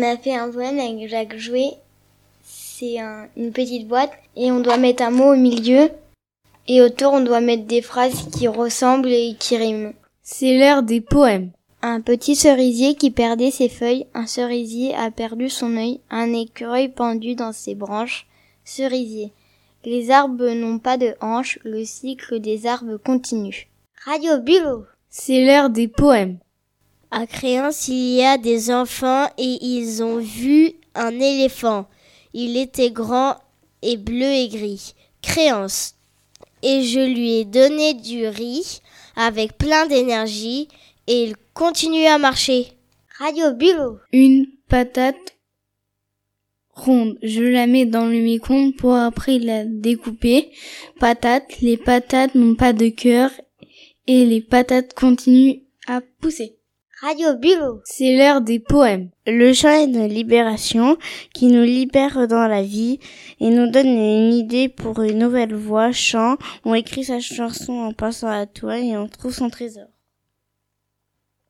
On a fait un poème avec Jacques Jouet. C'est une petite boîte et on doit mettre un mot au milieu. Et autour, on doit mettre des phrases qui ressemblent et qui riment. C'est l'heure des poèmes. Un petit cerisier qui perdait ses feuilles, un cerisier a perdu son œil, un écureuil pendu dans ses branches. Cerisier. Les arbres n'ont pas de hanches, le cycle des arbres continue. Radio Bulot. C'est l'heure des poèmes. À Créance, il y a des enfants et ils ont vu un éléphant. Il était grand et bleu et gris. Créance. Et je lui ai donné du riz avec plein d'énergie et il continue à marcher. Radio Bulot. Une patate ronde. Je la mets dans le micro pour après la découper. Patate. Les patates n'ont pas de cœur et les patates continuent à pousser. Radio Bulot. C'est l'heure des poèmes. Le chant est une libération qui nous libère dans la vie et nous donne une idée pour une nouvelle voix. Chant, on écrit sa chanson en passant à toi et on trouve son trésor.